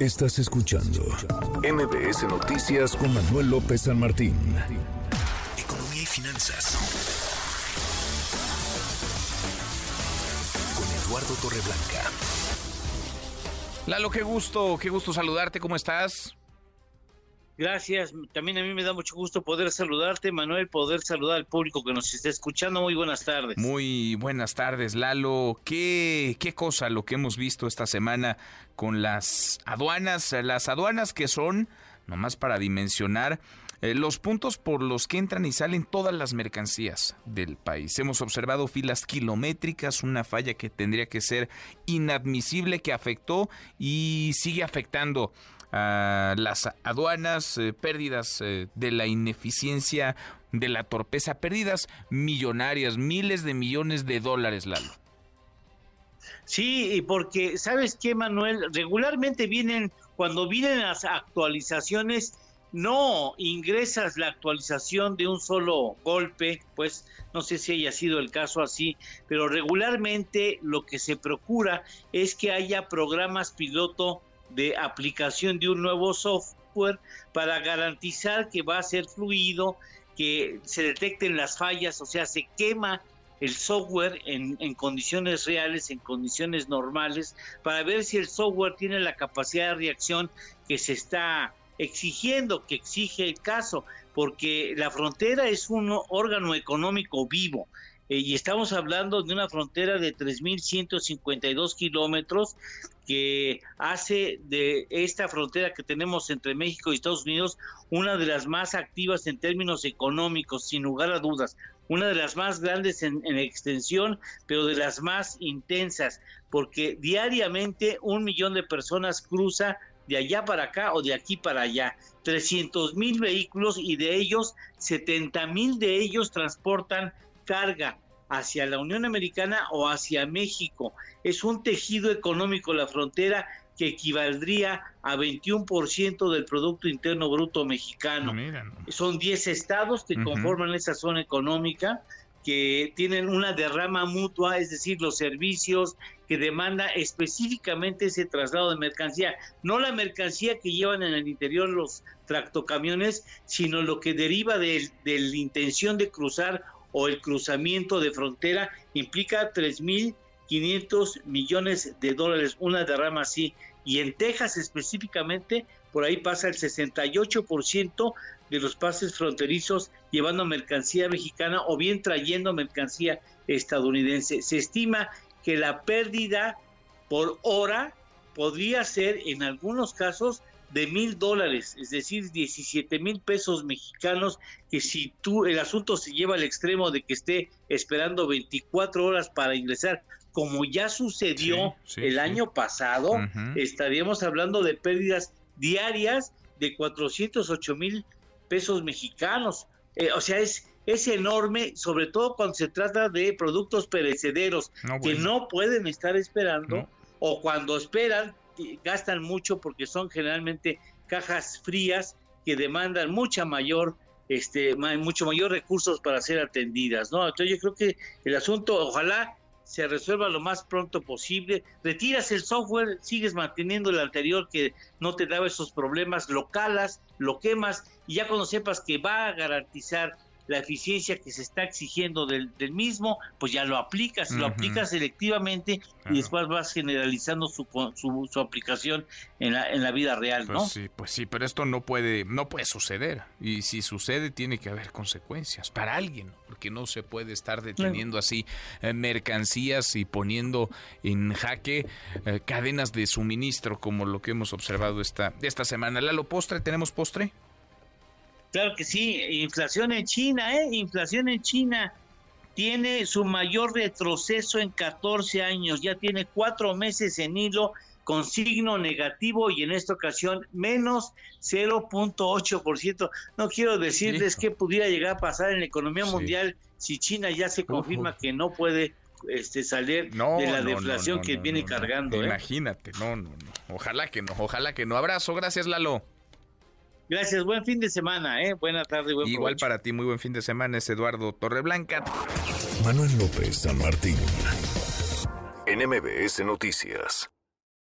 Estás escuchando MBS Noticias con Manuel López San Martín. Economía y finanzas. Con Eduardo Torreblanca. Lalo, qué gusto, qué gusto saludarte, ¿cómo estás? Gracias, también a mí me da mucho gusto poder saludarte, Manuel, poder saludar al público que nos está escuchando. Muy buenas tardes. Muy buenas tardes, Lalo. ¿Qué, qué cosa lo que hemos visto esta semana con las aduanas? Las aduanas que son, nomás para dimensionar, eh, los puntos por los que entran y salen todas las mercancías del país. Hemos observado filas kilométricas, una falla que tendría que ser inadmisible, que afectó y sigue afectando a las aduanas, eh, pérdidas eh, de la ineficiencia, de la torpeza, pérdidas millonarias, miles de millones de dólares, Lalo. Sí, y porque, ¿sabes qué, Manuel? Regularmente vienen, cuando vienen las actualizaciones, no ingresas la actualización de un solo golpe, pues no sé si haya sido el caso así, pero regularmente lo que se procura es que haya programas piloto de aplicación de un nuevo software para garantizar que va a ser fluido, que se detecten las fallas, o sea, se quema el software en, en, condiciones reales, en condiciones normales, para ver si el software tiene la capacidad de reacción que se está exigiendo, que exige el caso, porque la frontera es un órgano económico vivo. Eh, y estamos hablando de una frontera de 3.152 kilómetros que hace de esta frontera que tenemos entre México y Estados Unidos una de las más activas en términos económicos, sin lugar a dudas, una de las más grandes en, en extensión, pero de las más intensas, porque diariamente un millón de personas cruza de allá para acá o de aquí para allá. 300 mil vehículos y de ellos 70 mil de ellos transportan carga hacia la Unión Americana o hacia México. Es un tejido económico la frontera que equivaldría a 21% del Producto Interno Bruto mexicano. Son 10 estados que conforman esa zona económica que tienen una derrama mutua, es decir, los servicios que demanda específicamente ese traslado de mercancía, no la mercancía que llevan en el interior los tractocamiones, sino lo que deriva de, de la intención de cruzar o el cruzamiento de frontera implica 3.500 millones de dólares, una derrama así. Y en Texas específicamente, por ahí pasa el 68% de los pases fronterizos llevando mercancía mexicana o bien trayendo mercancía estadounidense. Se estima que la pérdida por hora podría ser en algunos casos de mil dólares, es decir, 17 mil pesos mexicanos, que si tú el asunto se lleva al extremo de que esté esperando 24 horas para ingresar, como ya sucedió el año pasado, estaríamos hablando de pérdidas diarias de 408 mil pesos mexicanos. Eh, o sea, es, es enorme, sobre todo cuando se trata de productos perecederos que no pueden estar esperando o cuando esperan gastan mucho porque son generalmente cajas frías que demandan mucha mayor este mucho mayor recursos para ser atendidas, ¿no? Entonces yo creo que el asunto ojalá se resuelva lo más pronto posible. Retiras el software, sigues manteniendo el anterior que no te daba esos problemas, lo calas, lo quemas y ya cuando sepas que va a garantizar la eficiencia que se está exigiendo del, mismo, pues ya lo aplicas, lo aplicas selectivamente y después vas generalizando su, su, aplicación en la, en la vida real, pues ¿no? Sí, pues sí, pero esto no puede, no puede suceder. Y si sucede, tiene que haber consecuencias para alguien, porque no se puede estar deteniendo así eh, mercancías y poniendo en jaque eh, cadenas de suministro como lo que hemos observado esta, esta semana. Lalo, postre, ¿tenemos postre? Claro que sí, inflación en China, ¿eh? Inflación en China tiene su mayor retroceso en 14 años, ya tiene cuatro meses en hilo con signo negativo y en esta ocasión menos 0.8%. No quiero decirles qué pudiera llegar a pasar en la economía mundial si China ya se confirma que no puede este salir de la deflación que viene cargando. ¿eh? Imagínate, no, no, no. Ojalá que no, ojalá que no. Abrazo, gracias Lalo. Gracias, buen fin de semana, ¿eh? Buena tarde, buen Igual para ti, muy buen fin de semana, es Eduardo Torreblanca. Manuel López San Martín, en MBS Noticias.